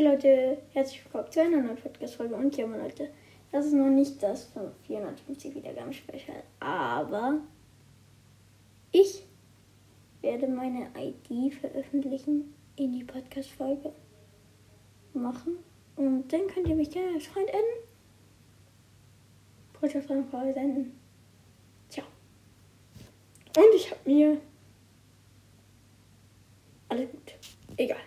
Hey Leute, herzlich willkommen zu einer neuen Podcast-Folge. Und ja, Leute, das ist noch nicht das 450 Wiedergaben-Special, aber ich werde meine ID veröffentlichen in die Podcast-Folge machen. Und dann könnt ihr mich gerne als Freund enden. Freundschaftsanfrage senden. Ciao. Und ich habe mir. Alles gut. Egal.